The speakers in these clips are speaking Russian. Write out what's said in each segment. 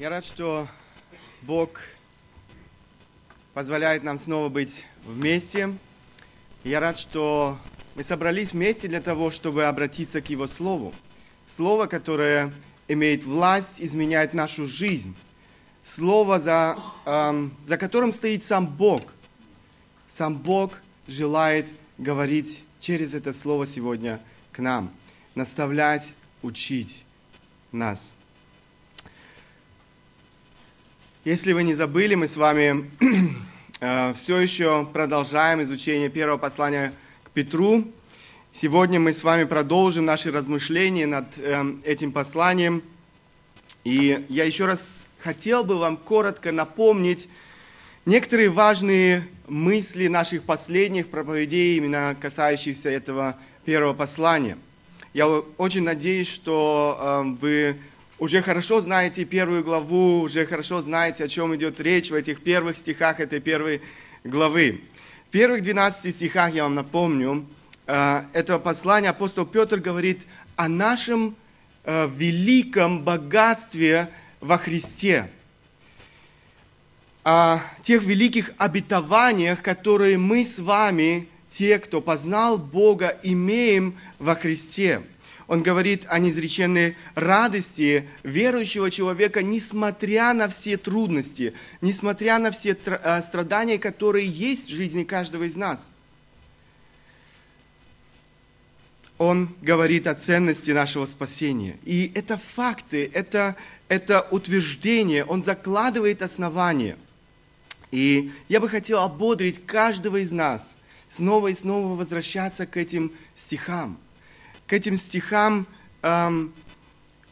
Я рад, что Бог позволяет нам снова быть вместе. Я рад, что мы собрались вместе для того, чтобы обратиться к Его Слову. Слово, которое имеет власть изменять нашу жизнь. Слово, за, эм, за которым стоит сам Бог. Сам Бог желает говорить через это Слово сегодня к нам, наставлять, учить нас. Если вы не забыли, мы с вами э, все еще продолжаем изучение первого послания к Петру. Сегодня мы с вами продолжим наши размышления над э, этим посланием. И я еще раз хотел бы вам коротко напомнить некоторые важные мысли наших последних проповедей, именно касающихся этого первого послания. Я очень надеюсь, что э, вы уже хорошо знаете первую главу, уже хорошо знаете, о чем идет речь в этих первых стихах этой первой главы. В первых 12 стихах, я вам напомню, э, этого послания апостол Петр говорит о нашем э, великом богатстве во Христе, о тех великих обетованиях, которые мы с вами, те, кто познал Бога, имеем во Христе – он говорит о неизреченной радости верующего человека, несмотря на все трудности, несмотря на все э, страдания, которые есть в жизни каждого из нас. Он говорит о ценности нашего спасения. И это факты, это, это утверждение, он закладывает основания. И я бы хотел ободрить каждого из нас снова и снова возвращаться к этим стихам – к этим стихам, эм,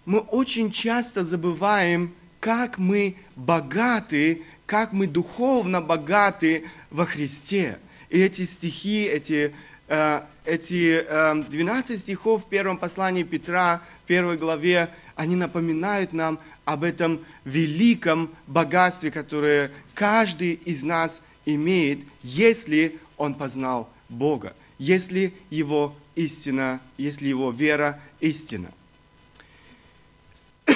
мы очень часто забываем, как мы богаты, как мы духовно богаты во Христе. И эти стихи, эти, э, эти э, 12 стихов в первом послании Петра, первой главе, они напоминают нам об этом великом богатстве, которое каждый из нас имеет, если он познал Бога, если его истина, если его вера истина.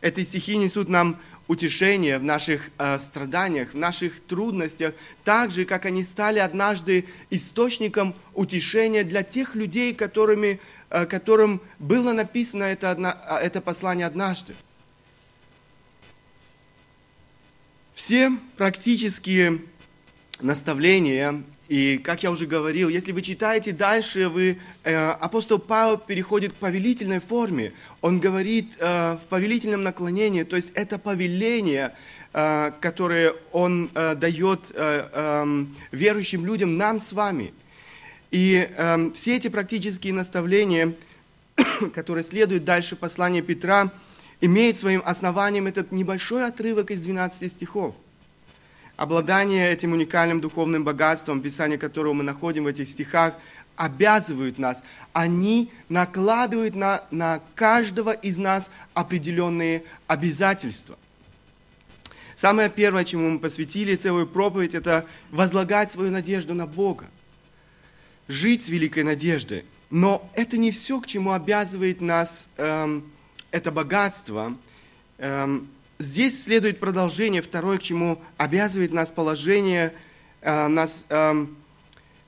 Эти стихи несут нам утешение в наших э, страданиях, в наших трудностях, так же, как они стали однажды источником утешения для тех людей, которыми, э, которым было написано это, одна, а, это послание однажды. Все практические наставления и, как я уже говорил, если вы читаете дальше, вы, э, апостол Павел переходит к повелительной форме. Он говорит э, в повелительном наклонении, то есть это повеление, э, которое он э, дает э, э, верующим людям, нам с вами. И э, все эти практические наставления, которые следуют дальше послания Петра, имеют своим основанием этот небольшой отрывок из 12 стихов – Обладание этим уникальным духовным богатством, Писание которого мы находим в этих стихах, обязывают нас. Они накладывают на, на каждого из нас определенные обязательства. Самое первое, чему мы посвятили целую проповедь, это возлагать свою надежду на Бога. Жить с великой надеждой. Но это не все, к чему обязывает нас эм, это богатство. Эм, здесь следует продолжение, второе, к чему обязывает нас положение, э, нас, э,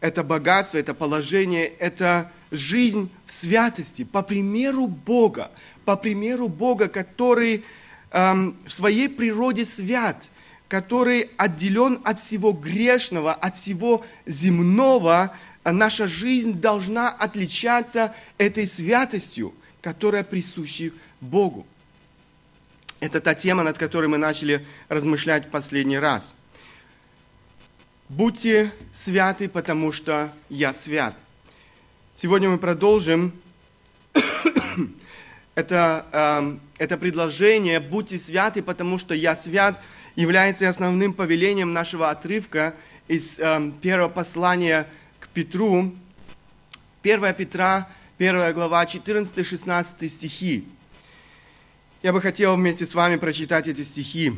это богатство, это положение, это жизнь в святости, по примеру Бога, по примеру Бога, который э, в своей природе свят, который отделен от всего грешного, от всего земного, наша жизнь должна отличаться этой святостью, которая присуща Богу. Это та тема, над которой мы начали размышлять в последний раз. Будьте святы, потому что я свят. Сегодня мы продолжим это, э, это предложение «Будьте святы, потому что я свят» является основным повелением нашего отрывка из э, первого послания к Петру. 1 Петра, 1 глава, 14-16 стихи. Я бы хотел вместе с вами прочитать эти стихи.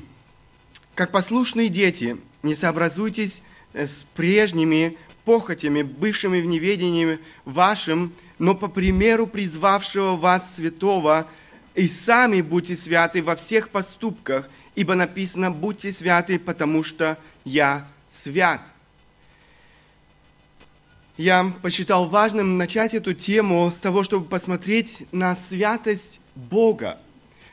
«Как послушные дети, не сообразуйтесь э, с прежними похотями, бывшими в неведении вашим, но по примеру призвавшего вас святого, и сами будьте святы во всех поступках, ибо написано, будьте святы, потому что я свят. Я посчитал важным начать эту тему с того, чтобы посмотреть на святость Бога,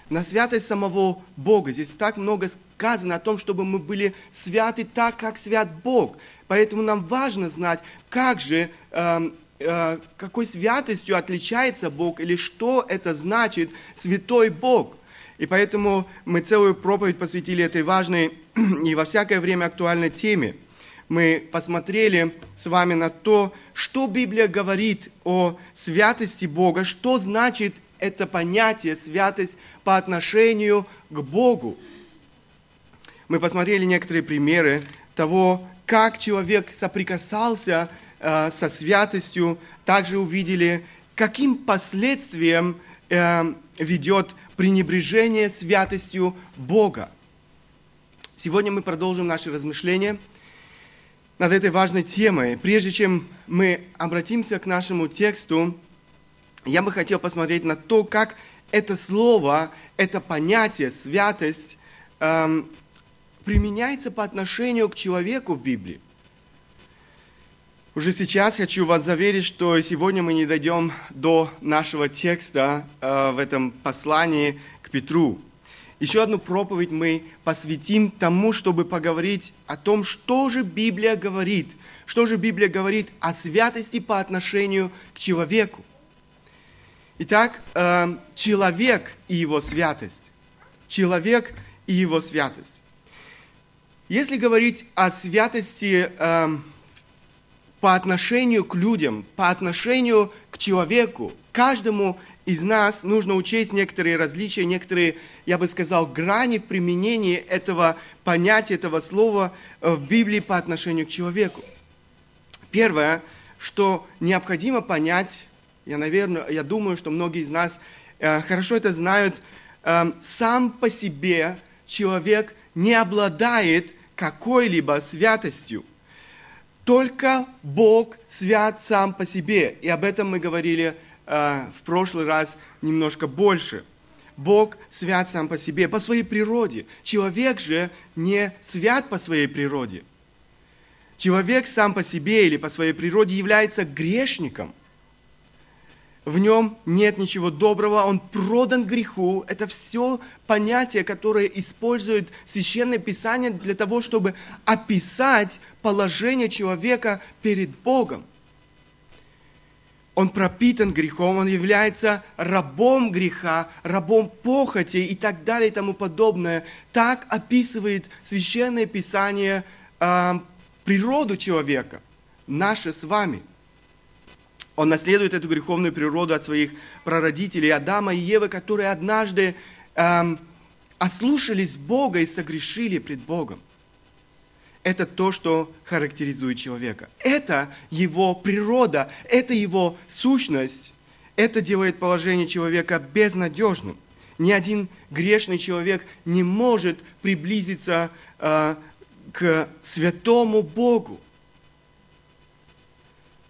на святость самого Бога. Здесь так много сказано о том, чтобы мы были святы так, как свят Бог. Поэтому нам важно знать, как же, э, э, какой святостью отличается Бог или что это значит святой Бог. И поэтому мы целую проповедь посвятили этой важной и во всякое время актуальной теме. Мы посмотрели с вами на то, что Библия говорит о святости Бога, что значит это понятие святость по отношению к Богу. Мы посмотрели некоторые примеры того, как человек соприкасался э, со святостью, также увидели, каким последствиям э, ведет пренебрежение святостью Бога. Сегодня мы продолжим наши размышления над этой важной темой. Прежде чем мы обратимся к нашему тексту, я бы хотел посмотреть на то, как это слово, это понятие святость эм, применяется по отношению к человеку в Библии. Уже сейчас хочу вас заверить, что сегодня мы не дойдем до нашего текста э, в этом послании к Петру. Еще одну проповедь мы посвятим тому, чтобы поговорить о том, что же Библия говорит, что же Библия говорит о святости по отношению к человеку. Итак, э, человек и его святость. Человек и его святость. Если говорить о святости э, по отношению к людям, по отношению к человеку, каждому из нас нужно учесть некоторые различия, некоторые, я бы сказал, грани в применении этого понятия, этого слова э, в Библии по отношению к человеку. Первое, что необходимо понять я, наверное, я думаю, что многие из нас э, хорошо это знают, э, сам по себе человек не обладает какой-либо святостью. Только Бог свят сам по себе. И об этом мы говорили э, в прошлый раз немножко больше. Бог свят сам по себе, по своей природе. Человек же не свят по своей природе. Человек сам по себе или по своей природе является грешником в нем нет ничего доброго, он продан греху. Это все понятия, которые использует Священное Писание для того, чтобы описать положение человека перед Богом. Он пропитан грехом, он является рабом греха, рабом похоти и так далее и тому подобное. Так описывает Священное Писание э, природу человека, наше с вами – он наследует эту греховную природу от своих прародителей Адама и Евы, которые однажды эм, ослушались Бога и согрешили пред Богом. Это то, что характеризует человека. Это его природа, это его сущность. Это делает положение человека безнадежным. Ни один грешный человек не может приблизиться э, к святому Богу.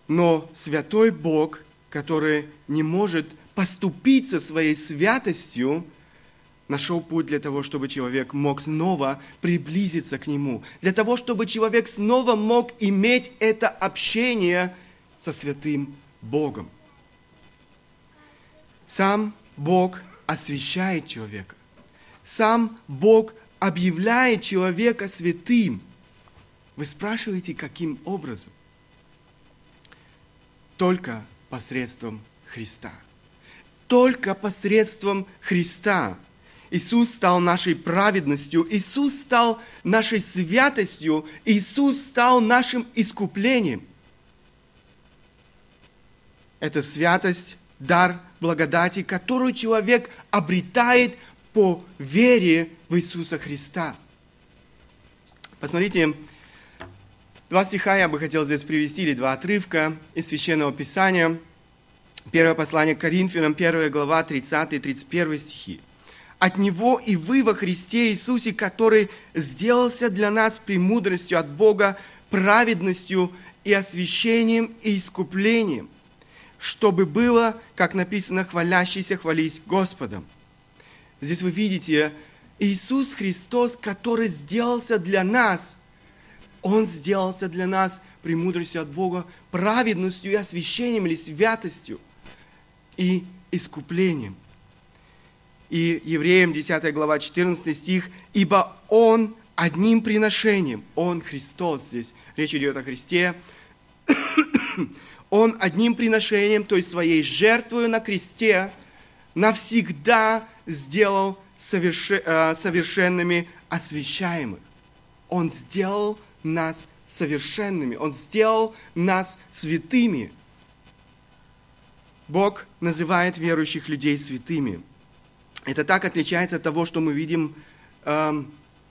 Но святой Бог, который не может поступиться своей святостью, нашел путь для того, чтобы человек мог снова приблизиться к Нему, для того, чтобы человек снова мог иметь это общение со святым Богом. Сам Бог освящает человека. Сам Бог объявляет человека святым. Вы спрашиваете, каким образом? Только посредством Христа. Только посредством Христа. Иисус стал нашей праведностью, Иисус стал нашей святостью, Иисус стал нашим искуплением. Это святость, дар благодати, которую человек обретает по вере в Иисуса Христа. Посмотрите, Два стиха я бы хотел здесь привести, или два отрывка из Священного Писания. Первое послание к Коринфянам, 1 глава, 30 и 31 стихи. «От Него и вы во Христе Иисусе, который сделался для нас премудростью от Бога, праведностью и освящением и искуплением, чтобы было, как написано, хвалящийся хвались Господом». Здесь вы видите Иисус Христос, который сделался для нас. Он сделался для нас премудростью от Бога, праведностью и освящением или святостью и искуплением. И Евреям 10 глава 14 стих, «Ибо Он одним приношением, Он Христос здесь, речь идет о Христе, Он одним приношением, то есть своей жертвою на кресте, навсегда сделал э, совершенными освящаемых. Он сделал нас совершенными. Он сделал нас святыми. Бог называет верующих людей святыми. Это так отличается от того, что мы видим э,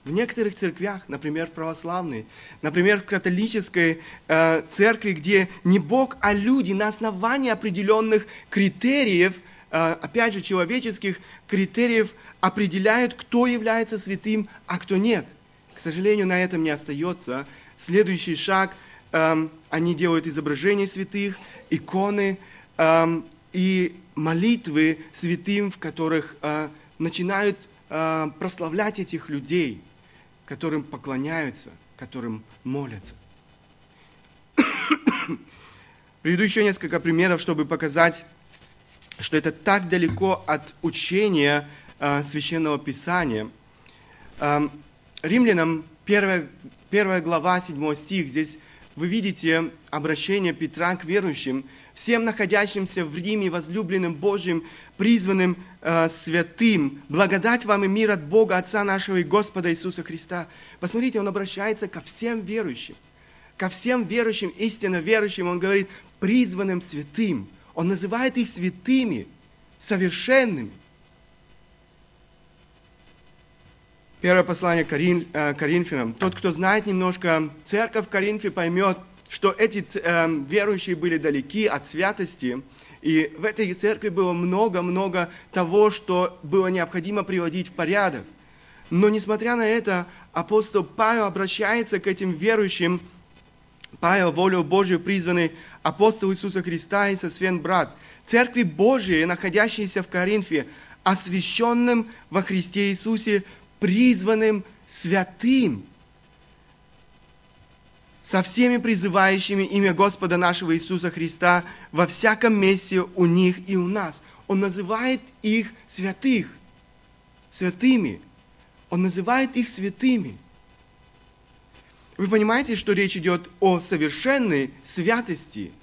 в некоторых церквях, например, православные, например, в католической э, церкви, где не Бог, а люди на основании определенных критериев, э, опять же, человеческих критериев, определяют, кто является святым, а кто нет. К сожалению, на этом не остается. Следующий шаг, эм, они делают изображения святых, иконы эм, и молитвы святым, в которых э, начинают э, прославлять этих людей, которым поклоняются, которым молятся. Приведу еще несколько примеров, чтобы показать, что это так далеко от учения э, священного писания. Эм, римлянам 1 Первая глава, 7 стих, здесь вы видите обращение Петра к верующим, всем находящимся в Риме, возлюбленным Божьим, призванным э, святым, благодать вам и мир от Бога, Отца нашего и Господа Иисуса Христа. Посмотрите, он обращается ко всем верующим, ко всем верующим, истинно верующим, он говорит, призванным святым. Он называет их святыми, совершенными. Первое послание Корин, э, Коринфянам. Тот, кто знает немножко церковь в Коринфе, поймет, что эти э, верующие были далеки от святости, и в этой церкви было много-много того, что было необходимо приводить в порядок. Но несмотря на это, апостол Павел обращается к этим верующим, Павел, волю Божию призванный апостол Иисуса Христа и сосвен брат, церкви Божией, находящейся в Коринфе, освященным во Христе Иисусе призванным святым, со всеми призывающими имя Господа нашего Иисуса Христа во всяком месте у них и у нас. Он называет их святых, святыми. Он называет их святыми. Вы понимаете, что речь идет о совершенной святости –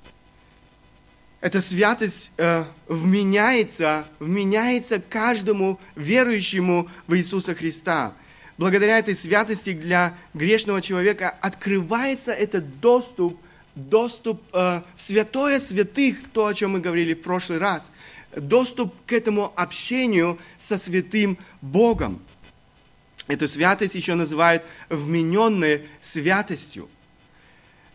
эта святость э, вменяется, вменяется каждому верующему в Иисуса Христа. Благодаря этой святости для грешного человека открывается этот доступ, доступ э, в святое святых, то, о чем мы говорили в прошлый раз, доступ к этому общению со святым Богом. Эту святость еще называют вмененной святостью.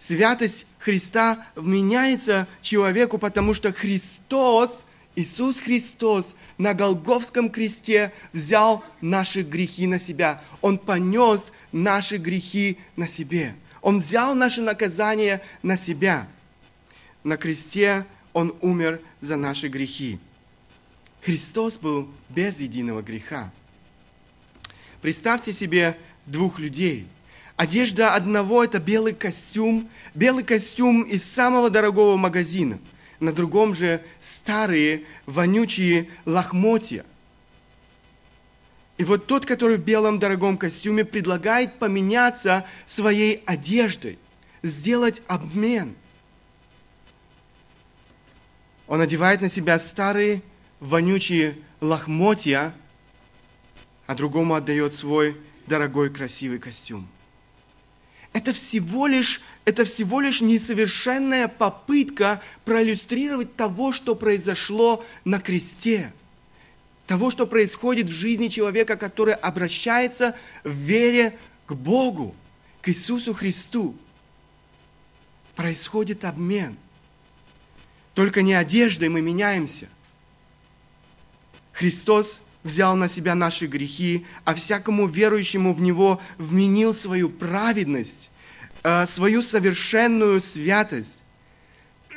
Святость Христа вменяется человеку, потому что Христос, Иисус Христос на Голговском кресте взял наши грехи на себя. Он понес наши грехи на себе. Он взял наше наказание на себя. На кресте Он умер за наши грехи. Христос был без единого греха. Представьте себе двух людей – Одежда одного – это белый костюм, белый костюм из самого дорогого магазина. На другом же старые, вонючие лохмотья. И вот тот, который в белом дорогом костюме, предлагает поменяться своей одеждой, сделать обмен. Он одевает на себя старые, вонючие лохмотья, а другому отдает свой дорогой, красивый костюм это всего лишь, это всего лишь несовершенная попытка проиллюстрировать того, что произошло на кресте. Того, что происходит в жизни человека, который обращается в вере к Богу, к Иисусу Христу. Происходит обмен. Только не одеждой мы меняемся. Христос взял на себя наши грехи, а всякому верующему в Него вменил свою праведность, э, свою совершенную святость.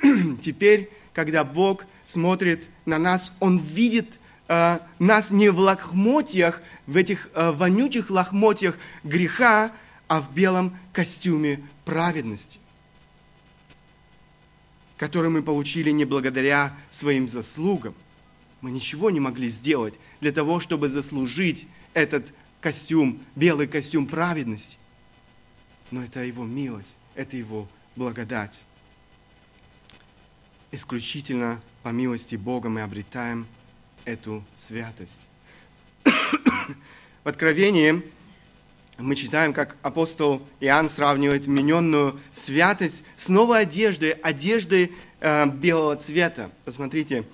Теперь, когда Бог смотрит на нас, Он видит э, нас не в лохмотьях, в этих э, вонючих лохмотьях греха, а в белом костюме праведности, который мы получили не благодаря своим заслугам. Мы ничего не могли сделать для того, чтобы заслужить этот костюм, белый костюм праведности. Но это Его милость, это Его благодать. Исключительно по милости Бога мы обретаем эту святость. В Откровении мы читаем, как апостол Иоанн сравнивает вмененную святость с новой одеждой, одеждой э, белого цвета. Посмотрите,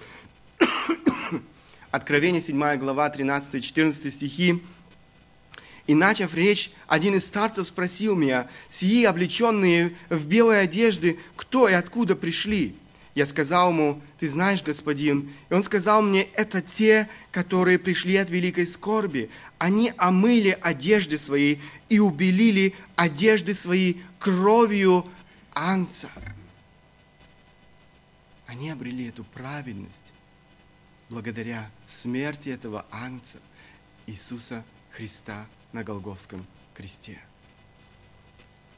Откровение 7 глава 13-14 стихи. И начав речь, один из старцев спросил меня, «Сии, облеченные в белые одежды, кто и откуда пришли?» Я сказал ему, «Ты знаешь, господин». И он сказал мне, «Это те, которые пришли от великой скорби. Они омыли одежды свои и убелили одежды свои кровью анца». Они обрели эту праведность благодаря смерти этого ангца Иисуса Христа на Голговском кресте.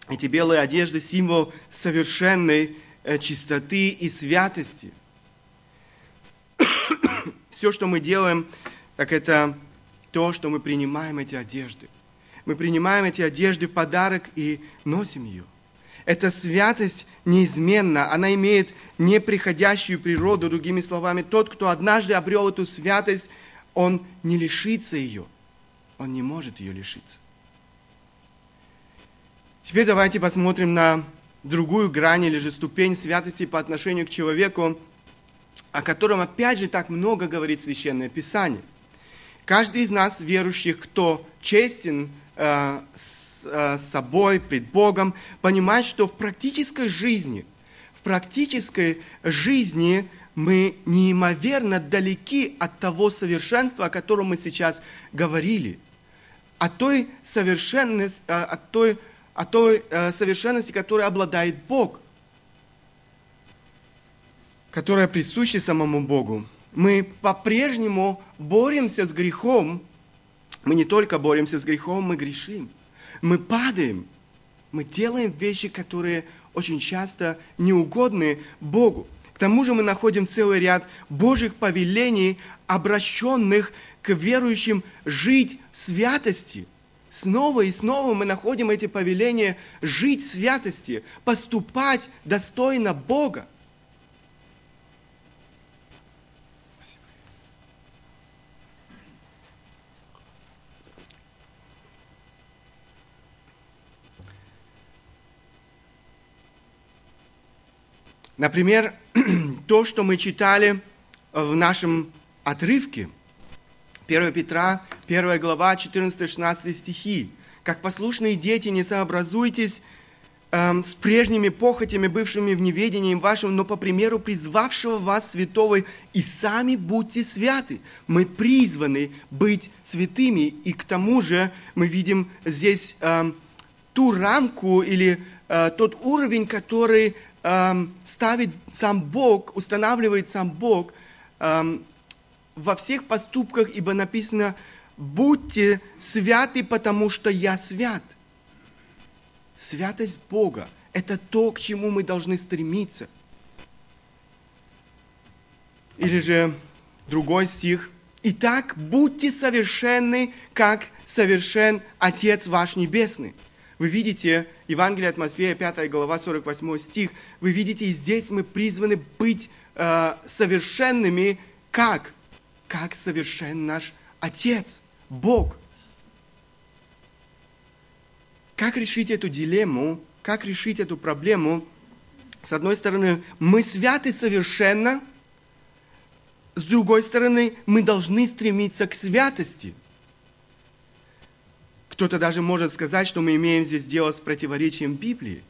Эти белые одежды – символ совершенной э, чистоты и святости. Все, что мы делаем, так это то, что мы принимаем эти одежды. Мы принимаем эти одежды в подарок и носим ее. Эта святость неизменна, она имеет неприходящую природу, другими словами, тот, кто однажды обрел эту святость, он не лишится ее, он не может ее лишиться. Теперь давайте посмотрим на другую грань или же ступень святости по отношению к человеку, о котором опять же так много говорит Священное Писание. Каждый из нас, верующих, кто честен с э, собой, пред Богом, понимает, что в практической жизни, в практической жизни мы неимоверно далеки от того совершенства, о котором мы сейчас говорили, от той совершенности, э, от той, от той э, совершенности, которой обладает Бог, которая присуща самому Богу. Мы по-прежнему боремся с грехом, мы не только боремся с грехом, мы грешим. Мы падаем. Мы делаем вещи, которые очень часто неугодны Богу. К тому же мы находим целый ряд Божьих повелений, обращенных к верующим жить святости. Снова и снова мы находим эти повеления жить в святости, поступать достойно Бога. Например, то, что мы читали в нашем отрывке, 1 Петра, 1 глава, 14-16 стихи. «Как послушные дети, не сообразуйтесь эм, с прежними похотями, бывшими в неведении вашим, но по примеру призвавшего вас святого, и сами будьте святы. Мы призваны быть святыми, и к тому же мы видим здесь эм, ту рамку или э, тот уровень, который эм, ставит сам Бог, устанавливает сам Бог эм, во всех поступках, ибо написано, будьте святы, потому что я свят. Святость Бога – это то, к чему мы должны стремиться. Или же другой стих. Итак, будьте совершенны, как совершен Отец ваш Небесный. Вы видите Евангелие от Матфея, 5 глава, 48 стих. Вы видите, и здесь мы призваны быть э, совершенными, как? Как совершен наш Отец, Бог. Как решить эту дилемму, как решить эту проблему? С одной стороны, мы святы совершенно, с другой стороны, мы должны стремиться к святости – кто-то даже может сказать, что мы имеем здесь дело с противоречием Библии.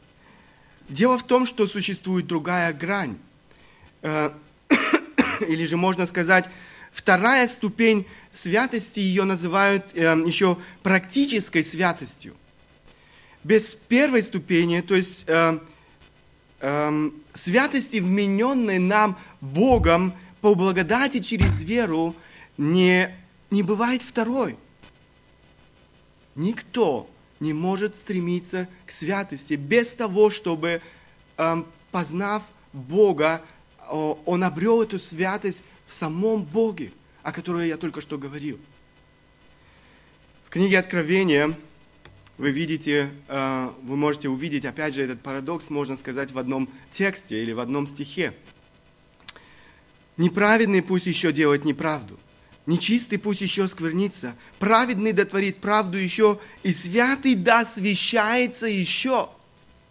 Дело в том, что существует другая грань. Э, или же можно сказать, вторая ступень святости, ее называют э, еще практической святостью. Без первой ступени, то есть э, святости, вмененной нам Богом по благодати через веру, не, не бывает второй. Никто не может стремиться к святости без того, чтобы, эм, познав Бога, он обрел эту святость в самом Боге, о которой я только что говорил. В книге Откровения вы видите, э, вы можете увидеть, опять же, этот парадокс, можно сказать, в одном тексте или в одном стихе. Неправедный пусть еще делает неправду, нечистый пусть еще сквернится, праведный дотворит правду еще, и святый да освящается еще.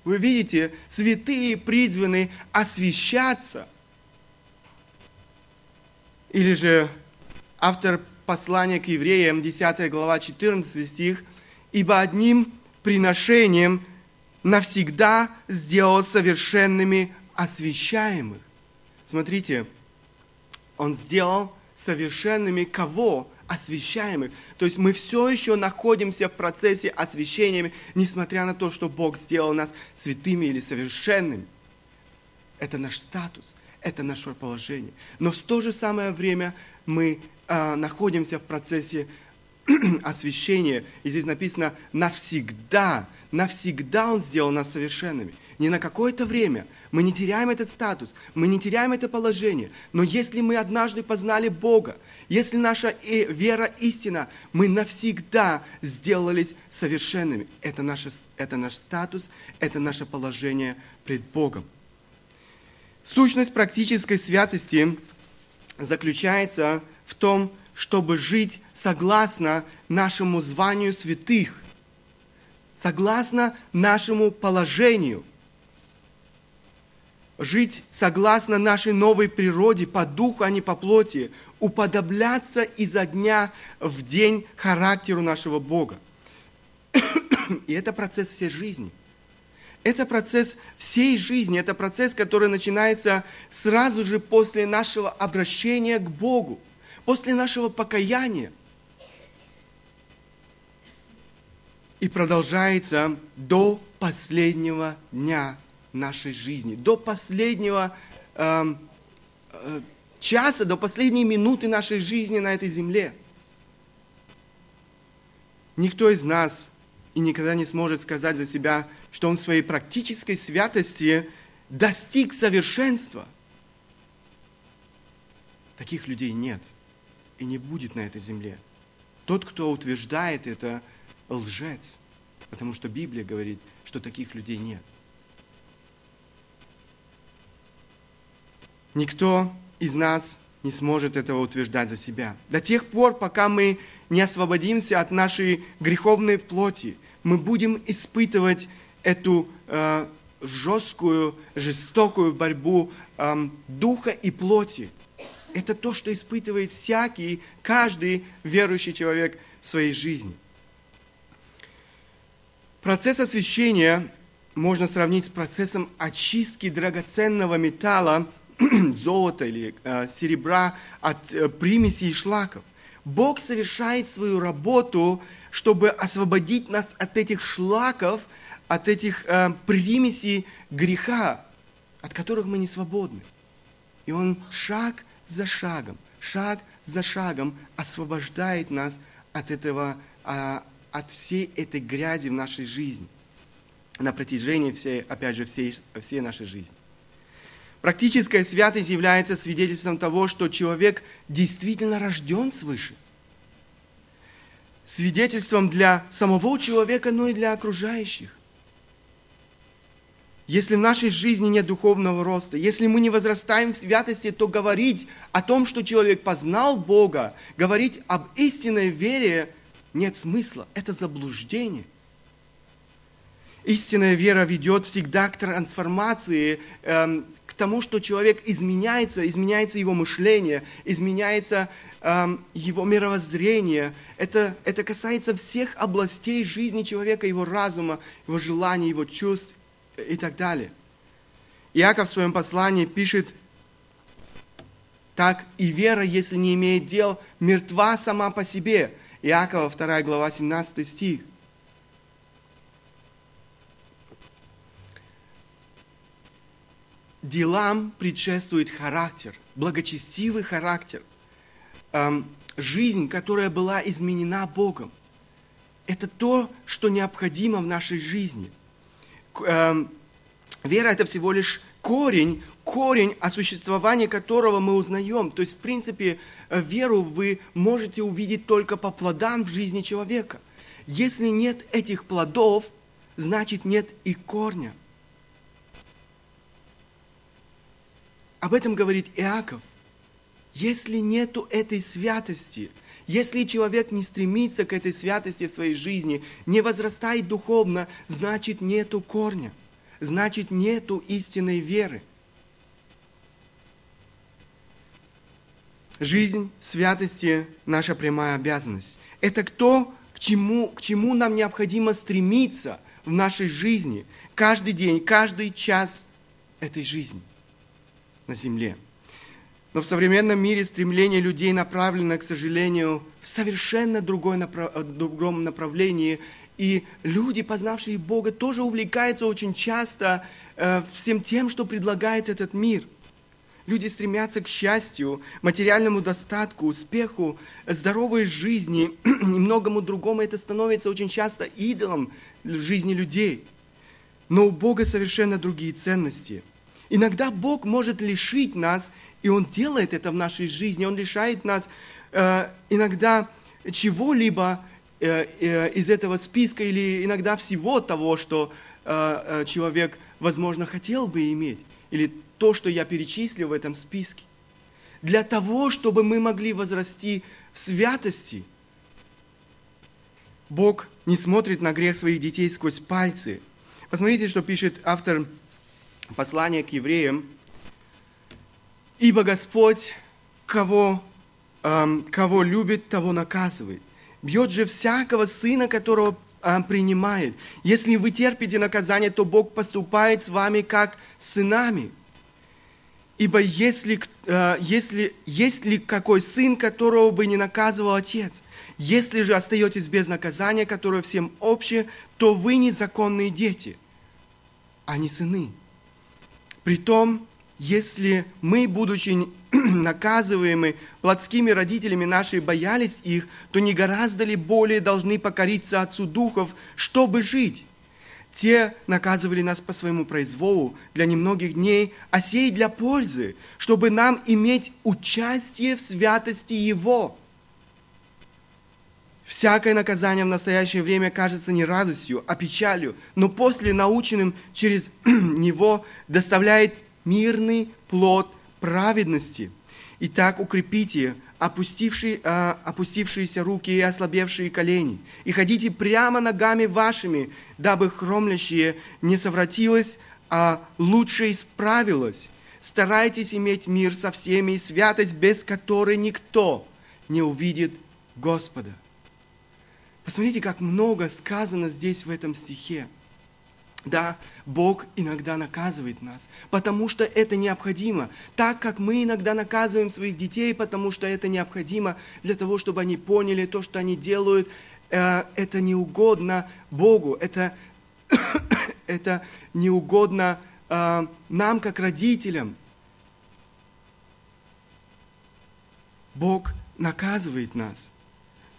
Вы видите, святые призваны освящаться. Или же автор послания к евреям, 10 глава, 14 стих, «Ибо одним приношением навсегда сделал совершенными освящаемых». Смотрите, он сделал совершенными кого? Освящаемых. То есть мы все еще находимся в процессе освящения, несмотря на то, что Бог сделал нас святыми или совершенными. Это наш статус, это наше положение. Но в то же самое время мы э, находимся в процессе освящения. И здесь написано навсегда. Навсегда Он сделал нас совершенными не на какое-то время. Мы не теряем этот статус, мы не теряем это положение. Но если мы однажды познали Бога, если наша вера истина, мы навсегда сделались совершенными. Это, наше, это наш статус, это наше положение пред Богом. Сущность практической святости заключается в том, чтобы жить согласно нашему званию святых, согласно нашему положению – жить согласно нашей новой природе, по духу, а не по плоти, уподобляться изо дня в день характеру нашего Бога. И это процесс всей жизни. Это процесс всей жизни, это процесс, который начинается сразу же после нашего обращения к Богу, после нашего покаяния. И продолжается до последнего дня нашей жизни, до последнего э, э, часа, до последней минуты нашей жизни на этой земле. Никто из нас и никогда не сможет сказать за себя, что он в своей практической святости достиг совершенства. Таких людей нет и не будет на этой земле. Тот, кто утверждает это, лжец, потому что Библия говорит, что таких людей нет. Никто из нас не сможет этого утверждать за себя. До тех пор, пока мы не освободимся от нашей греховной плоти, мы будем испытывать эту э, жесткую, жестокую борьбу э, духа и плоти. Это то, что испытывает всякий, каждый верующий человек в своей жизни. Процесс освящения можно сравнить с процессом очистки драгоценного металла золота или э, серебра от э, примесей и шлаков. Бог совершает свою работу, чтобы освободить нас от этих шлаков, от этих э, примесей греха, от которых мы не свободны. И Он шаг за шагом, шаг за шагом освобождает нас от этого, э, от всей этой грязи в нашей жизни на протяжении всей, опять же, всей, всей нашей жизни. Практическая святость является свидетельством того, что человек действительно рожден свыше. Свидетельством для самого человека, но и для окружающих. Если в нашей жизни нет духовного роста, если мы не возрастаем в святости, то говорить о том, что человек познал Бога, говорить об истинной вере нет смысла. Это заблуждение. Истинная вера ведет всегда к трансформации, эм, к тому, что человек изменяется, изменяется его мышление, изменяется эм, его мировоззрение. Это, это касается всех областей жизни человека, его разума, его желаний, его чувств и так далее. Иаков в своем послании пишет так, и вера, если не имеет дел, мертва сама по себе. Иакова, 2 глава, 17 стих. делам предшествует характер, благочестивый характер. Эм, жизнь, которая была изменена Богом. Это то, что необходимо в нашей жизни. Эм, вера – это всего лишь корень, корень, о существовании которого мы узнаем. То есть, в принципе, э, веру вы можете увидеть только по плодам в жизни человека. Если нет этих плодов, значит нет и корня. Об этом говорит Иаков. Если нету этой святости, если человек не стремится к этой святости в своей жизни, не возрастает духовно, значит нету корня, значит нету истинной веры. Жизнь святости – наша прямая обязанность. Это то, к чему, к чему нам необходимо стремиться в нашей жизни, каждый день, каждый час этой жизни на земле. Но в современном мире стремление людей направлено, к сожалению, в совершенно другой направ... другом направлении. И люди, познавшие Бога, тоже увлекаются очень часто э, всем тем, что предлагает этот мир. Люди стремятся к счастью, материальному достатку, успеху, здоровой жизни и многому другому. Это становится очень часто идолом жизни людей. Но у Бога совершенно другие ценности. Иногда Бог может лишить нас и Он делает это в нашей жизни. Он лишает нас э, иногда чего-либо э, э, из этого списка или иногда всего того, что э, э, человек, возможно, хотел бы иметь. Или то, что я перечислил в этом списке. Для того, чтобы мы могли возрасти в святости. Бог не смотрит на грех своих детей сквозь пальцы. Посмотрите, что пишет автор послания к евреям, Ибо Господь, кого, эм, кого любит, того наказывает. Бьет же всякого сына, которого э, принимает. Если вы терпите наказание, то Бог поступает с вами как с сынами. Ибо если, э, если, есть ли какой сын, которого бы не наказывал отец? Если же остаетесь без наказания, которое всем общее, то вы незаконные дети, а не сыны. Притом, если мы, будучи наказываемы плотскими родителями наши, боялись их, то не гораздо ли более должны покориться Отцу Духов, чтобы жить? Те наказывали нас по своему произволу для немногих дней, а сей для пользы, чтобы нам иметь участие в святости Его. Всякое наказание в настоящее время кажется не радостью, а печалью, но после наученным через него доставляет мирный плод праведности. Итак, укрепите опустившие, а, опустившиеся руки и ослабевшие колени, и ходите прямо ногами вашими, дабы хромлящее не совратилось, а лучше исправилось. Старайтесь иметь мир со всеми и святость, без которой никто не увидит Господа. Посмотрите, как много сказано здесь в этом стихе. Да, Бог иногда наказывает нас, потому что это необходимо. Так как мы иногда наказываем своих детей, потому что это необходимо для того, чтобы они поняли то, что они делают, э, это не угодно Богу, это, это не угодно э, нам, как родителям. Бог наказывает нас.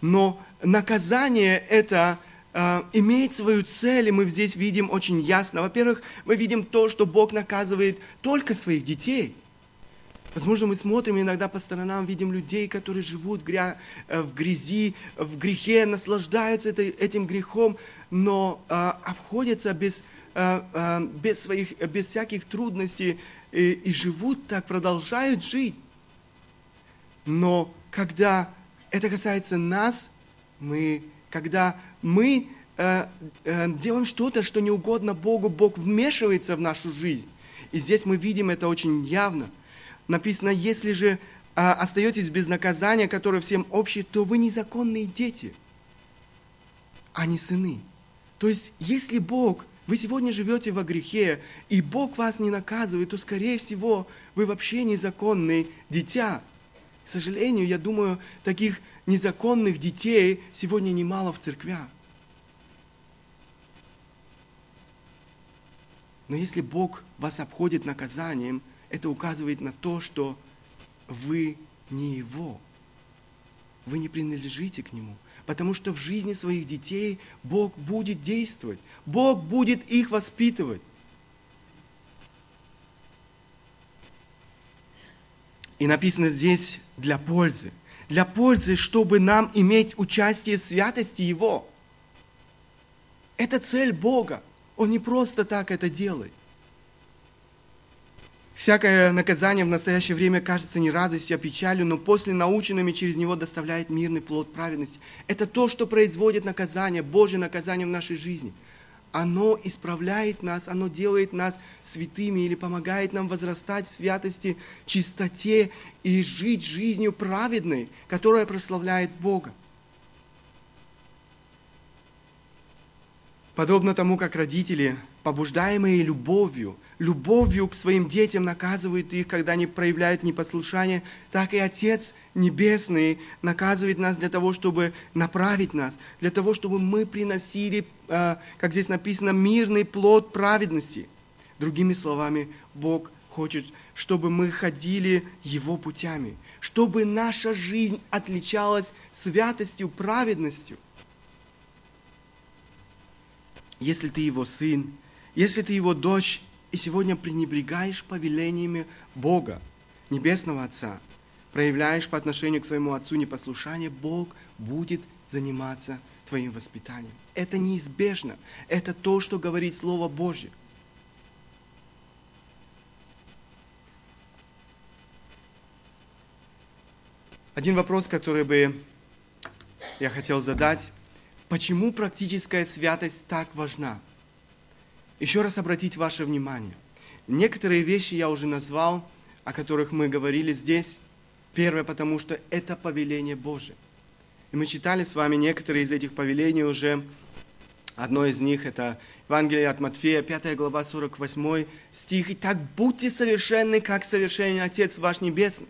Но наказание это имеет свою цель, и мы здесь видим очень ясно. Во-первых, мы видим то, что Бог наказывает только своих детей. Возможно, мы смотрим иногда по сторонам, видим людей, которые живут. Э, в грязи, в грехе, наслаждаются этим грехом, но э, обходятся без, э, э, без, своих, без всяких трудностей и, и живут так, продолжают жить. Но когда это касается нас, мы, когда мы э, э, делаем что-то, что не угодно Богу, Бог вмешивается в нашу жизнь. И здесь мы видим это очень явно. Написано, если же э, остаетесь без наказания, которое всем общее, то вы незаконные дети, а не сыны. То есть, если Бог, вы сегодня живете во грехе, и Бог вас не наказывает, то, скорее всего, вы вообще незаконные дитя. К сожалению, я думаю, таких незаконных детей сегодня немало в церквях. Но если Бог вас обходит наказанием, это указывает на то, что вы не Его. вы не принадлежите к Нему. Потому что в жизни своих детей Бог будет действовать. Бог будет их воспитывать. И написано здесь для пользы. Для пользы, чтобы нам иметь участие в святости Его. Это цель Бога. Он не просто так это делает. Всякое наказание в настоящее время кажется не радостью, а печалью, но после наученными через него доставляет мирный плод праведности. Это то, что производит наказание, Божье наказание в нашей жизни. Оно исправляет нас, оно делает нас святыми или помогает нам возрастать в святости, чистоте и жить жизнью праведной, которая прославляет Бога. Подобно тому, как родители, побуждаемые любовью, любовью к своим детям наказывают их, когда они проявляют непослушание, так и Отец Небесный наказывает нас для того, чтобы направить нас, для того, чтобы мы приносили, а, как здесь написано, мирный плод праведности. Другими словами, Бог хочет, чтобы мы ходили Его путями, чтобы наша жизнь отличалась святостью, праведностью. Если ты Его сын, если ты Его дочь, и сегодня пренебрегаешь повелениями Бога, Небесного Отца, проявляешь по отношению к своему Отцу непослушание, Бог будет заниматься твоим воспитанием. Это неизбежно. Это то, что говорит Слово Божье. Один вопрос, который бы я хотел задать. Почему практическая святость так важна? Еще раз обратить ваше внимание. Некоторые вещи я уже назвал, о которых мы говорили здесь. Первое, потому что это повеление Божие. И мы читали с вами некоторые из этих повелений уже. Одно из них – это Евангелие от Матфея, 5 глава, 48 стих. «Итак, будьте совершенны, как совершенный Отец ваш Небесный».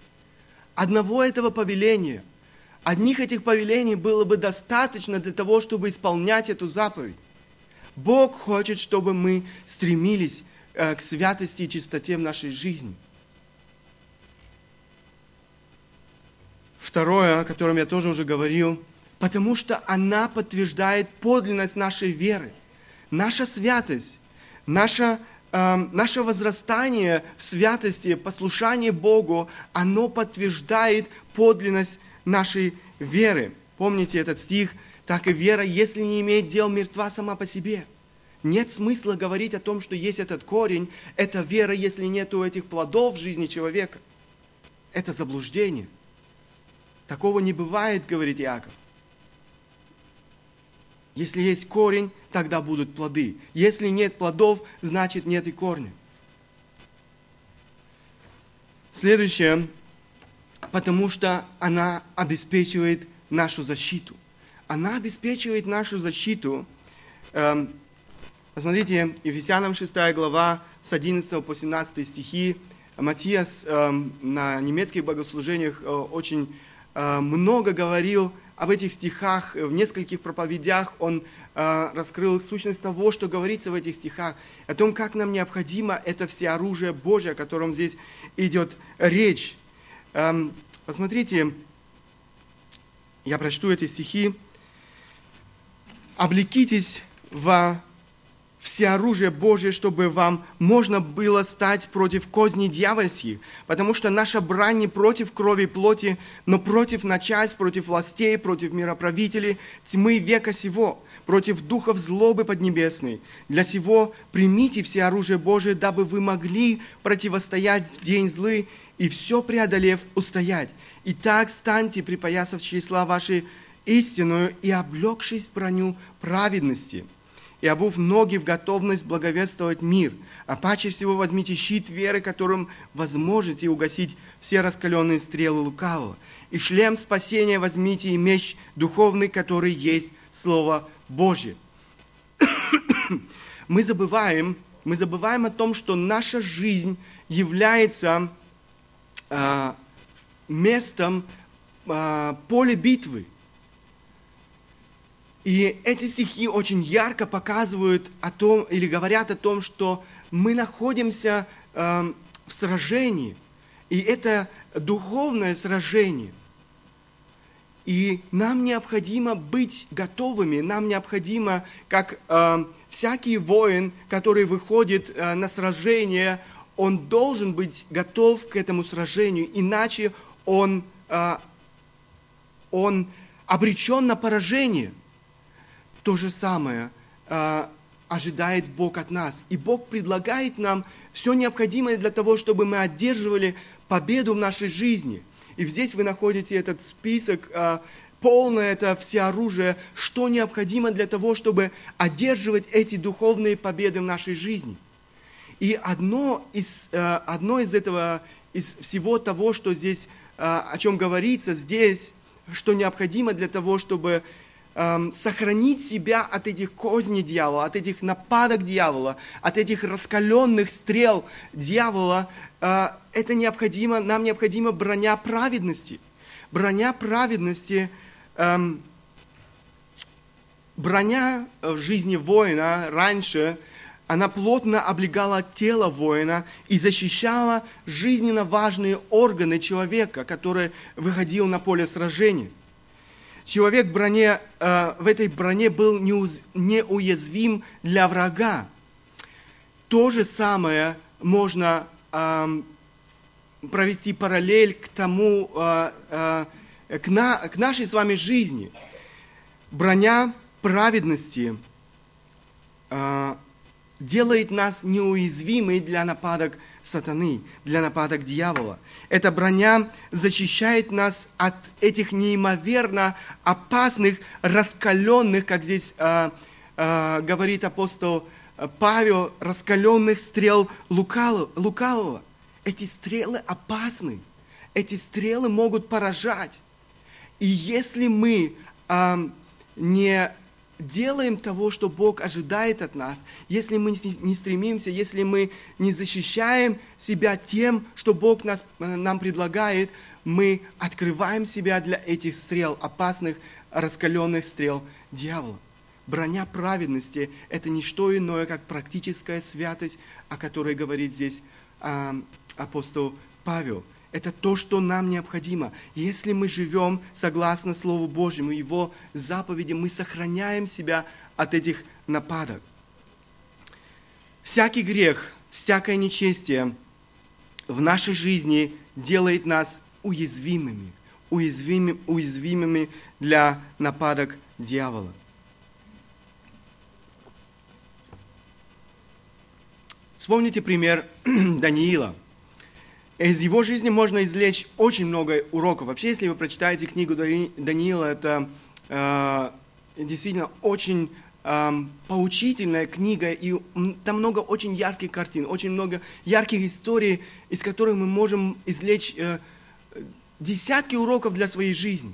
Одного этого повеления, одних этих повелений было бы достаточно для того, чтобы исполнять эту заповедь. Бог хочет, чтобы мы стремились э, к святости и чистоте в нашей жизни. Второе, о котором я тоже уже говорил, потому что она подтверждает подлинность нашей веры. Наша святость, наша, э, наше возрастание в святости, послушание Богу, оно подтверждает подлинность нашей веры. Помните этот стих – так и вера, если не имеет дел, мертва сама по себе. Нет смысла говорить о том, что есть этот корень, это вера, если нет этих плодов в жизни человека. Это заблуждение. Такого не бывает, говорит Иаков. Если есть корень, тогда будут плоды. Если нет плодов, значит нет и корня. Следующее, потому что она обеспечивает нашу защиту она обеспечивает нашу защиту. Эм, посмотрите, Ефесянам 6 глава с 11 по 17 стихи. Матиас эм, на немецких богослужениях э, очень э, много говорил об этих стихах, в нескольких проповедях он э, раскрыл сущность того, что говорится в этих стихах, о том, как нам необходимо это все оружие Божье, о котором здесь идет речь. Эм, посмотрите, я прочту эти стихи облекитесь во все оружие Божие, чтобы вам можно было стать против козней дьявольских, потому что наша брань не против крови и плоти, но против начальств, против властей, против мироправителей, тьмы века сего, против духов злобы поднебесной. Для сего примите все оружие Божие, дабы вы могли противостоять в день злы и все преодолев устоять. Итак, станьте, припоясав числа ваши истинную и облегшись броню праведности, и обув ноги в готовность благовествовать мир, а паче всего возьмите щит веры, которым возможете угасить все раскаленные стрелы лукавого, и шлем спасения возьмите и меч духовный, который есть Слово Божье. мы забываем, мы забываем о том, что наша жизнь является э, местом э, поля битвы. И эти стихи очень ярко показывают о том, или говорят о том, что мы находимся э, в сражении. И это духовное сражение. И нам необходимо быть готовыми, нам необходимо, как э, всякий воин, который выходит э, на сражение, он должен быть готов к этому сражению, иначе он, э, он обречен на поражение. То же самое э, ожидает Бог от нас. И Бог предлагает нам все необходимое для того, чтобы мы одерживали победу в нашей жизни – и здесь вы находите этот список, а, полное это все оружие, что необходимо для того, чтобы одерживать эти духовные победы в нашей жизни. И одно из, а, одно из этого, из всего того, что здесь, а, о чем говорится здесь, что необходимо для того, чтобы сохранить себя от этих козней дьявола, от этих нападок дьявола, от этих раскаленных стрел дьявола, а, это необходимо, нам необходима броня праведности. Броня праведности, броня в жизни воина раньше, она плотно облегала тело воина и защищала жизненно важные органы человека, который выходил на поле сражения. Человек в, броне, э, в этой броне был неуязвим для врага. То же самое можно провести параллель к тому, а, а, к, на, к нашей с вами жизни. Броня праведности делает нас неуязвимой для нападок сатаны, для нападок дьявола. Эта броня защищает нас от этих неимоверно опасных, раскаленных, как здесь э, э, говорит апостол Павел, раскаленных стрел лукавого. Эти стрелы опасны. Эти стрелы могут поражать. И если мы э, не делаем того, что Бог ожидает от нас, если мы не стремимся, если мы не защищаем себя тем, что Бог нас, э, нам предлагает, мы открываем себя для этих стрел, опасных, раскаленных стрел дьявола. Броня праведности – это не что иное, как практическая святость, о которой говорит здесь а, апостол Павел. Это то, что нам необходимо. Если мы живем согласно Слову Божьему, Его заповедям, мы сохраняем себя от этих нападок. Всякий грех, всякое нечестие в нашей жизни делает нас уязвимыми, уязвимыми, уязвимыми для нападок дьявола. Вспомните пример Даниила. Из его жизни можно извлечь очень много уроков. Вообще, если вы прочитаете книгу Даниила, это э, действительно очень э, поучительная книга, и там много очень ярких картин, очень много ярких историй, из которых мы можем извлечь э, десятки уроков для своей жизни.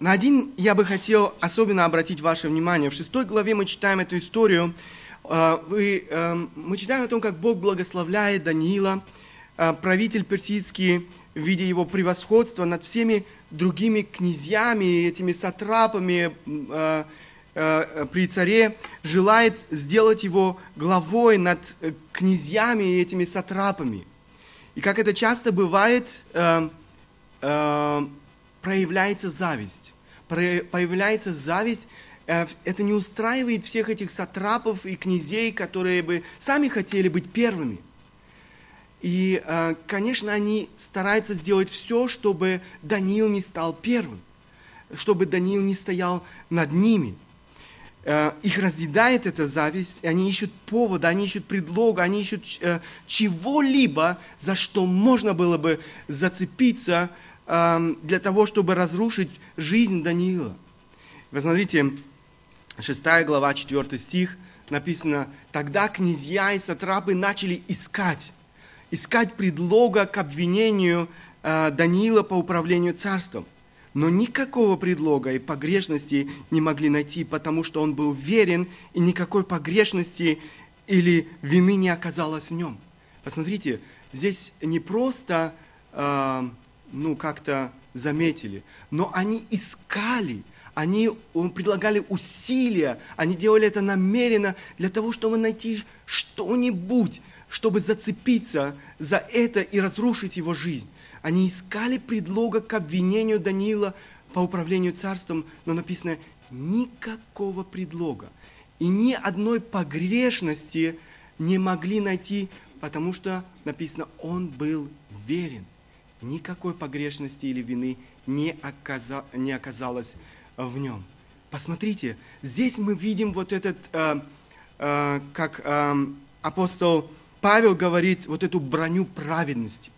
На один я бы хотел особенно обратить ваше внимание. В шестой главе мы читаем эту историю, вы, эм, мы читаем о том, как Бог благословляет Даниила, а, правитель персидский, в виде его превосходства над всеми другими князьями, этими сатрапами а, при царе, желает сделать его главой над э, князьями и этими сатрапами. И как это часто бывает, э, э, проявляется зависть. Появляется зависть Э, это не устраивает всех этих сатрапов и князей, которые бы сами хотели быть первыми. И, э, конечно, они стараются сделать все, чтобы Даниил не стал первым, чтобы Даниил не стоял над ними. Э, их разъедает эта зависть, и они ищут повода, они ищут предлога, они ищут чего-либо, за что можно было бы зацепиться для того, чтобы разрушить жизнь Даниила. Вы смотрите, 6 глава, 4 стих, написано, «Тогда князья и сатрапы начали искать, искать предлога к обвинению э, Даниила по управлению царством. Но никакого предлога и погрешности не могли найти, потому что он был верен, и никакой погрешности или вины не оказалось в нем. Посмотрите, здесь не просто, э, ну, как-то заметили, но они искали – они предлагали усилия, они делали это намеренно для того, чтобы найти что-нибудь, чтобы зацепиться за это и разрушить его жизнь, Они искали предлога к обвинению Даниила по управлению царством, но написано никакого предлога. И ни одной погрешности не могли найти, потому что написано, он был верен. Никакой погрешности или вины не, оказа, не оказалось в нем. Посмотрите, здесь мы видим вот этот, э, э, как э, апостол Павел говорит, вот эту броню праведности.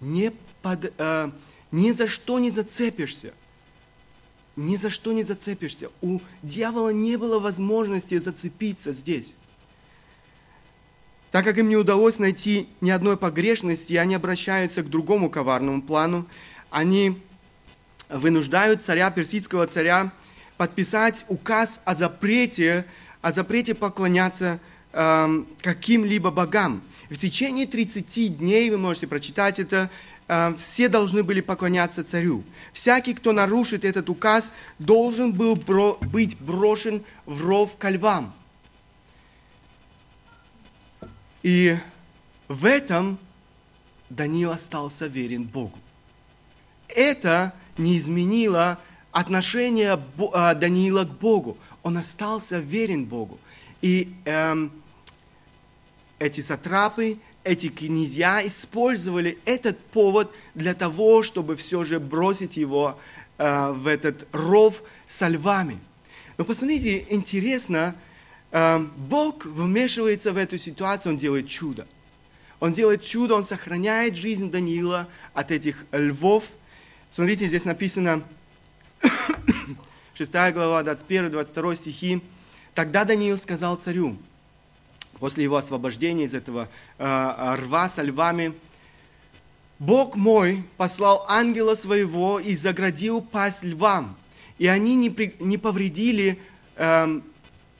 Не, под, э, ни за что не зацепишься. Ни за что не зацепишься. У дьявола не было возможности зацепиться здесь. Так как им не удалось найти ни одной погрешности, они обращаются к другому коварному плану. Они вынуждают царя, персидского царя, подписать указ о запрете, о запрете поклоняться э, каким-либо богам. В течение 30 дней, вы можете прочитать это, э, все должны были поклоняться царю. Всякий, кто нарушит этот указ, должен был бро- быть брошен в ров ко львам. И в этом Даниил остался верен Богу. Это не изменило отношение а, Даниила к Богу. Он остался верен Богу. И эм, эти сатрапы, эти князья использовали этот повод для того, чтобы все же бросить его э, в этот ров со львами. Но посмотрите, интересно, Эм, Бог вмешивается в эту ситуацию, Он делает чудо. Он делает чудо, Он сохраняет жизнь Даниила от этих львов. Смотрите, здесь написано, 6 глава, 21-22 стихи. Тогда Даниил сказал царю, после его освобождения из этого э, рва со львами, Бог мой послал ангела своего и заградил пасть львам, и они не, при, не повредили э,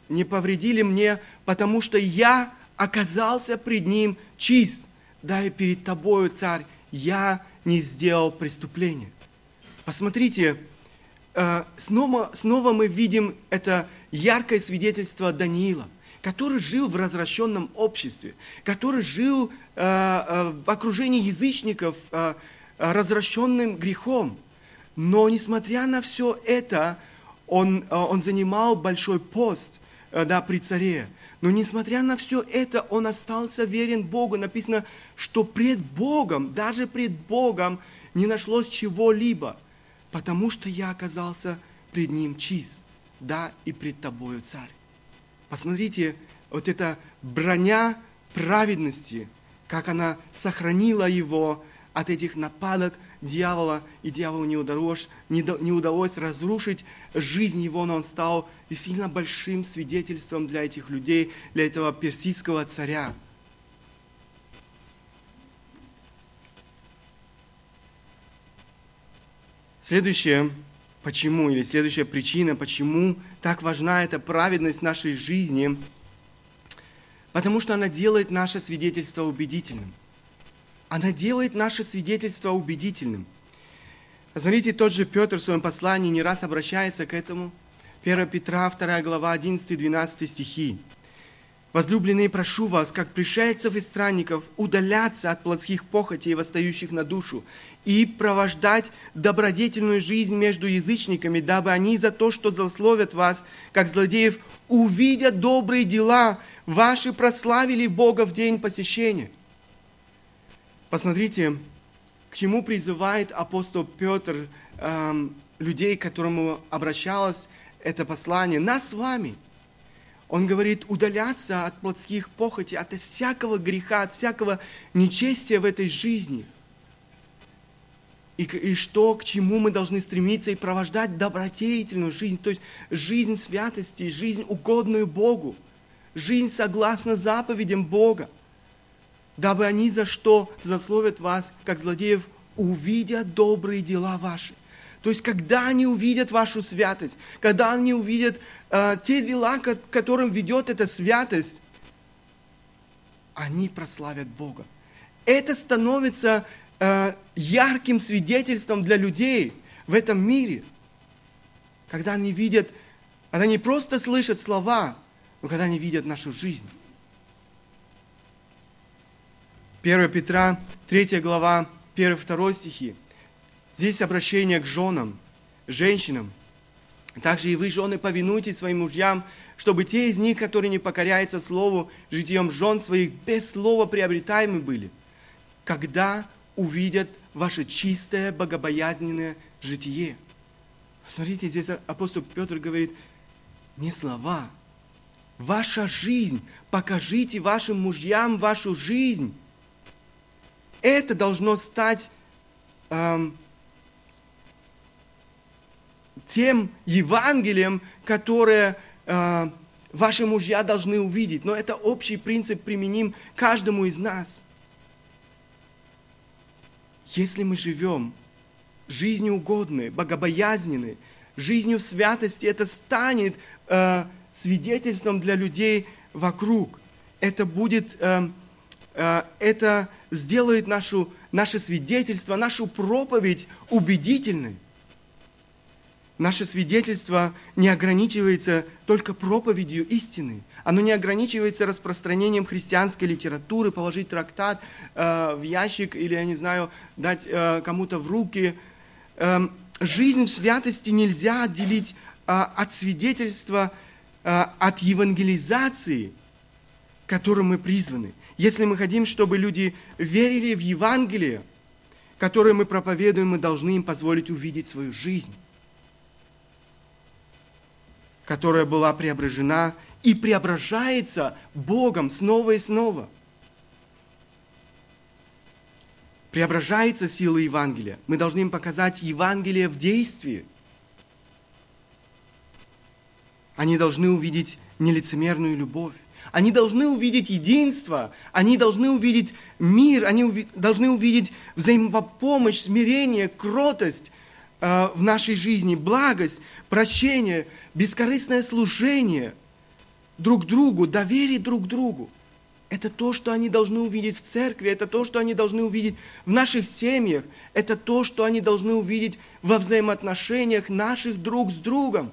не повредили мне, потому что я оказался пред ним чист. Да и перед тобою, царь, я не сделал преступления. Посмотрите, э, снова, снова мы видим это яркое свидетельство Даниила, который жил в развращенном обществе, который жил э, э, в окружении язычников, развращенным грехом. Но несмотря на все это, он, он занимал большой пост – да, при царе. Но несмотря на все это, он остался верен Богу. Написано, что пред Богом, даже пред Богом не нашлось чего-либо, потому что я оказался пред Ним чист. Да, и пред Тобою, Царь. Посмотрите, вот эта броня праведности, как она сохранила его от этих нападок дьявола, и дьяволу не удалось, не, не удалось разрушить жизнь его, но он стал действительно большим свидетельством для этих людей, для этого персидского царя. Следующее, почему, или следующая причина, почему так важна эта праведность нашей жизни, потому что она делает наше свидетельство убедительным – она делает наше свидетельство убедительным. Смотрите, тот же Петр в своем послании не раз обращается к этому. 1 Петра, 2 глава, 11-12 стихи. «Возлюбленные, прошу вас, как пришельцев и странников, удаляться от плотских похотей, восстающих на душу, и провождать добродетельную жизнь между язычниками, дабы они за то, что злословят вас, как злодеев, увидят добрые дела ваши, прославили Бога в день посещения». Посмотрите, к чему призывает апостол Петр эм, людей, к которому обращалось это послание, нас с вами. Он говорит, удаляться от плотских похотей, от всякого греха, от всякого нечестия в этой жизни. И, и что, к чему мы должны стремиться и провождать добродетельную жизнь, то есть жизнь святости, жизнь угодную Богу, жизнь согласно заповедям Бога дабы они за что засловят вас, как злодеев, увидят добрые дела ваши. То есть, когда они увидят вашу святость, когда они увидят э, те дела, к которым ведет эта святость, они прославят Бога. Это становится э, ярким свидетельством для людей в этом мире. Когда они видят, когда не просто слышат слова, но когда они видят нашу жизнь. 1 Петра, 3 глава, 1 2 стихи. Здесь обращение к женам, женщинам. Также и вы, жены, повинуйтесь своим мужьям, чтобы те из них, которые не покоряются слову, житием жен своих без слова приобретаемы были, когда увидят ваше чистое, богобоязненное житие. Смотрите, здесь апостол Петр говорит, не слова, ваша жизнь. Покажите вашим мужьям вашу жизнь. Это должно стать эм, тем Евангелием, которое э, ваши мужья должны увидеть. Но это общий принцип применим каждому из нас. Если мы живем жизнью угодной, богобоязненной, жизнью святости, это станет э, свидетельством для людей вокруг. Это будет, э, э, это сделает нашу, наше свидетельство, нашу проповедь убедительной. Наше свидетельство не ограничивается только проповедью истины. Оно не ограничивается распространением христианской литературы, положить трактат э, в ящик или, я не знаю, дать э, кому-то в руки. Э, жизнь в святости нельзя отделить э, от свидетельства, э, от евангелизации, к которой мы призваны. Если мы хотим, чтобы люди верили в Евангелие, которое мы проповедуем, мы должны им позволить увидеть свою жизнь которая была преображена и преображается Богом снова и снова. Преображается сила Евангелия. Мы должны им показать Евангелие в действии. Они должны увидеть нелицемерную любовь. Они должны увидеть единство, они должны увидеть мир, они уви- должны увидеть взаимопомощь, смирение, кротость, Э, в нашей жизни, благость, прощение, бескорыстное служение друг другу, доверие друг другу. Это то, что они должны увидеть в церкви, это то, что они должны увидеть в наших семьях, это то, что они должны увидеть во взаимоотношениях наших друг с другом.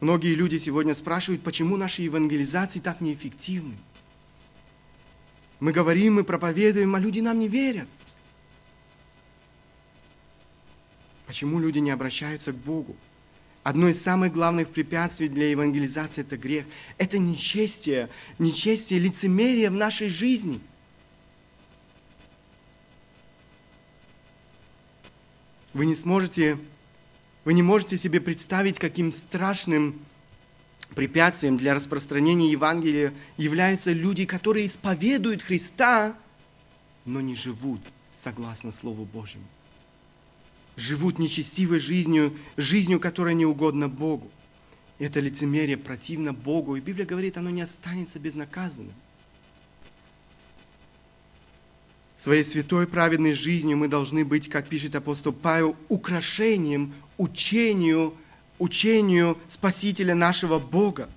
Многие люди сегодня спрашивают, почему наши евангелизации так неэффективны. Мы говорим, мы проповедуем, а люди нам не верят. Почему люди не обращаются к Богу? Одно из самых главных препятствий для евангелизации – это грех. Это нечестие, нечестие, лицемерие в нашей жизни. Вы не сможете, вы не можете себе представить, каким страшным препятствием для распространения Евангелия являются люди, которые исповедуют Христа, но не живут согласно Слову Божьему живут нечестивой жизнью, жизнью, которая не угодна Богу. Это лицемерие противно Богу. И Библия говорит, оно не останется безнаказанным. Своей святой праведной жизнью мы должны быть, как пишет апостол Павел, украшением учению, учению Спасителя нашего Бога.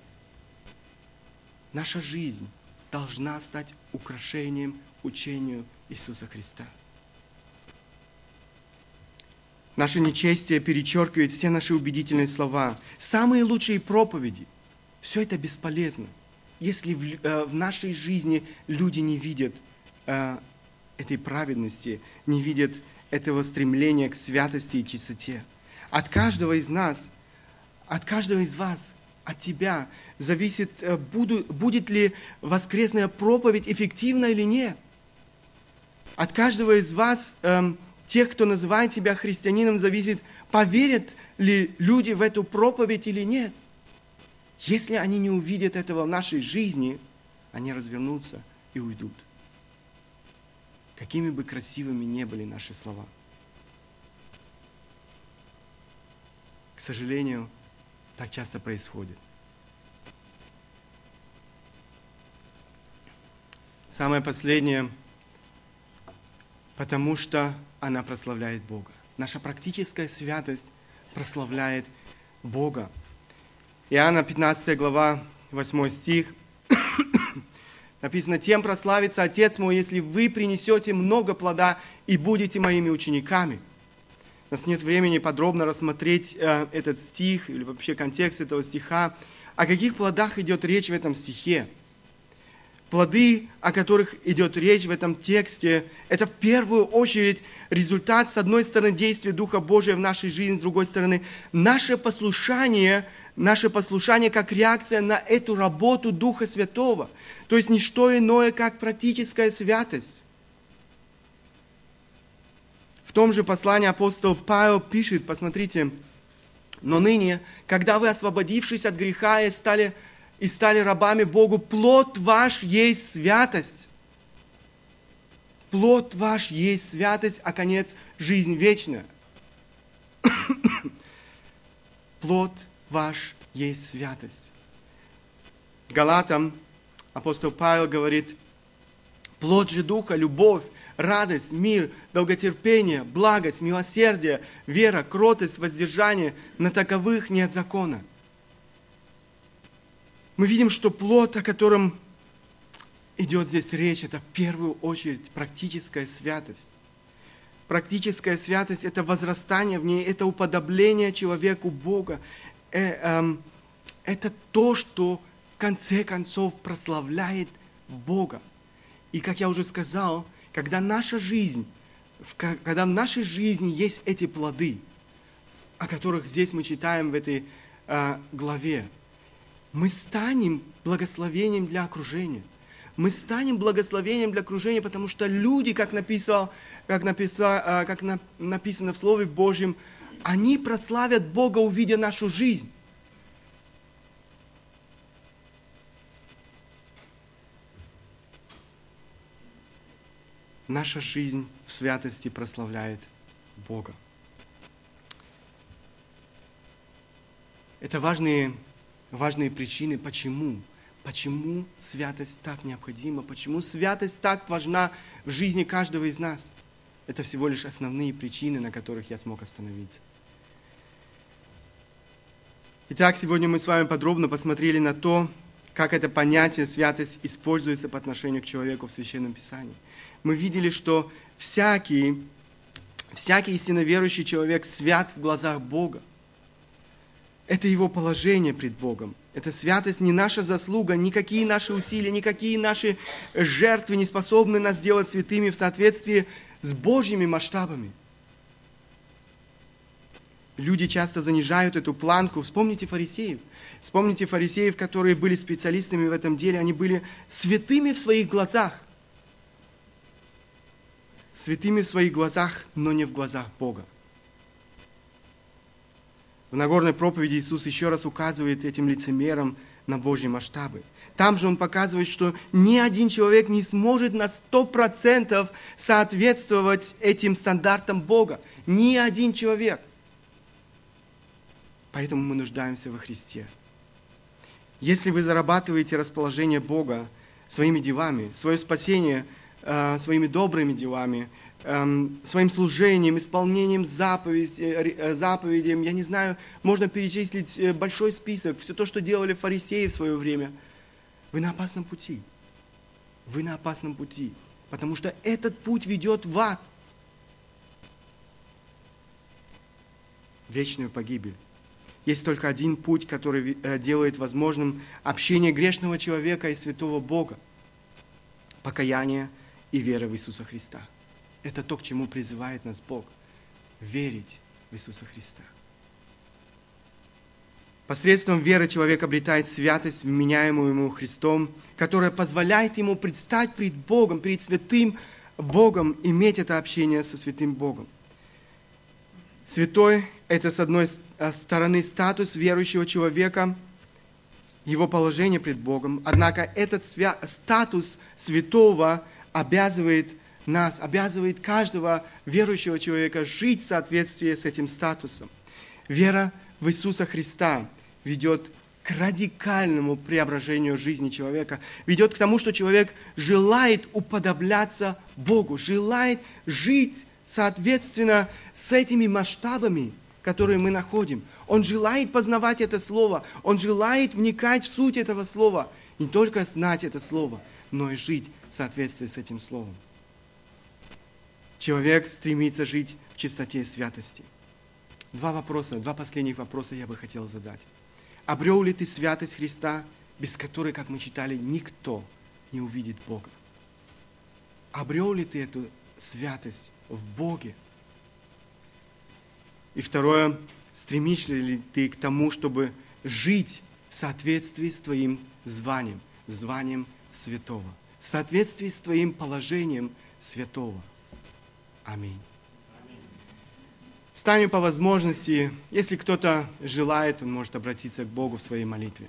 Наша жизнь должна стать украшением учению Иисуса Христа. Наше нечестие перечеркивает все наши убедительные слова. Самые лучшие проповеди. Все это бесполезно, если в, э, в нашей жизни люди не видят э, этой праведности, не видят этого стремления к святости и чистоте. От каждого из нас, от каждого из вас, от тебя зависит, э, буду, будет ли воскресная проповедь эффективна или нет. От каждого из вас э, тех, кто называет себя христианином, зависит, поверят ли люди в эту проповедь или нет. Если они не увидят этого в нашей жизни, они развернутся и уйдут. Какими бы красивыми не были наши слова. К сожалению, так часто происходит. Самое последнее, потому что она прославляет Бога. Наша практическая святость прославляет Бога. Иоанна 15 глава, 8 стих. Написано, тем прославится Отец мой, если вы принесете много плода и будете моими учениками. У нас нет времени подробно рассмотреть э, этот стих или вообще контекст этого стиха. О каких плодах идет речь в этом стихе? Плоды, о которых идет речь в этом тексте, это в первую очередь результат, с одной стороны, действия Духа Божия в нашей жизни, с другой стороны, наше послушание, наше послушание как реакция на эту работу Духа Святого. То есть не что иное, как практическая святость. В том же послании апостол Павел пишет, посмотрите, «Но ныне, когда вы, освободившись от греха и стали и стали рабами Богу, плод ваш есть святость. Плод ваш есть святость, а конец – жизнь вечная. плод ваш есть святость. Галатам апостол Павел говорит, плод же Духа – любовь, радость, мир, долготерпение, благость, милосердие, вера, кротость, воздержание, на таковых нет закона мы видим, что плод, о котором идет здесь речь, это в первую очередь практическая святость. Практическая святость – это возрастание в ней, это уподобление человеку Бога. Э, э, это то, что в конце концов прославляет Бога. И как я уже сказал, когда наша жизнь, когда в нашей жизни есть эти плоды, о которых здесь мы читаем в этой э, главе, мы станем благословением для окружения. Мы станем благословением для окружения, потому что люди, как, написал, как, написал, а, как написано в Слове Божьем, они прославят Бога, увидя нашу жизнь. Наша жизнь в святости прославляет Бога. Это важные важные причины, почему. Почему святость так необходима, почему святость так важна в жизни каждого из нас. Это всего лишь основные причины, на которых я смог остановиться. Итак, сегодня мы с вами подробно посмотрели на то, как это понятие святость используется по отношению к человеку в Священном Писании. Мы видели, что всякий, всякий истинно верующий человек свят в глазах Бога. Это его положение пред Богом. Эта святость не наша заслуга, никакие наши усилия, никакие наши жертвы не способны нас сделать святыми в соответствии с Божьими масштабами. Люди часто занижают эту планку. Вспомните фарисеев. Вспомните фарисеев, которые были специалистами в этом деле. Они были святыми в своих глазах. Святыми в своих глазах, но не в глазах Бога. В Нагорной проповеди Иисус еще раз указывает этим лицемерам на Божьи масштабы. Там же он показывает, что ни один человек не сможет на сто процентов соответствовать этим стандартам Бога. Ни один человек. Поэтому мы нуждаемся во Христе. Если вы зарабатываете расположение Бога своими делами, свое спасение э, своими добрыми делами, своим служением, исполнением заповедей, э, э, заповедям, я не знаю, можно перечислить э, большой список, все то, что делали фарисеи в свое время. Вы на опасном пути. Вы на опасном пути, потому что этот путь ведет в ад. Вечную погибель. Есть только один путь, который делает возможным общение грешного человека и святого Бога. Покаяние и вера в Иисуса Христа. Это то, к чему призывает нас Бог. Верить в Иисуса Христа. Посредством веры человек обретает святость, вменяемую ему Христом, которая позволяет ему предстать пред Богом, перед святым Богом, иметь это общение со святым Богом. Святой – это, с одной стороны, статус верующего человека, его положение пред Богом. Однако этот статус святого обязывает нас, обязывает каждого верующего человека жить в соответствии с этим статусом. Вера в Иисуса Христа ведет к радикальному преображению жизни человека, ведет к тому, что человек желает уподобляться Богу, желает жить соответственно с этими масштабами, которые мы находим. Он желает познавать это слово, он желает вникать в суть этого слова, не только знать это слово, но и жить в соответствии с этим словом. Человек стремится жить в чистоте и святости. Два вопроса, два последних вопроса я бы хотел задать. Обрел ли ты святость Христа, без которой, как мы читали, никто не увидит Бога. Обрел ли ты эту святость в Боге? И второе, стремишься ли ты к тому, чтобы жить в соответствии с твоим званием, званием святого, в соответствии с твоим положением святого. Аминь. Встанем по возможности. Если кто-то желает, он может обратиться к Богу в своей молитве.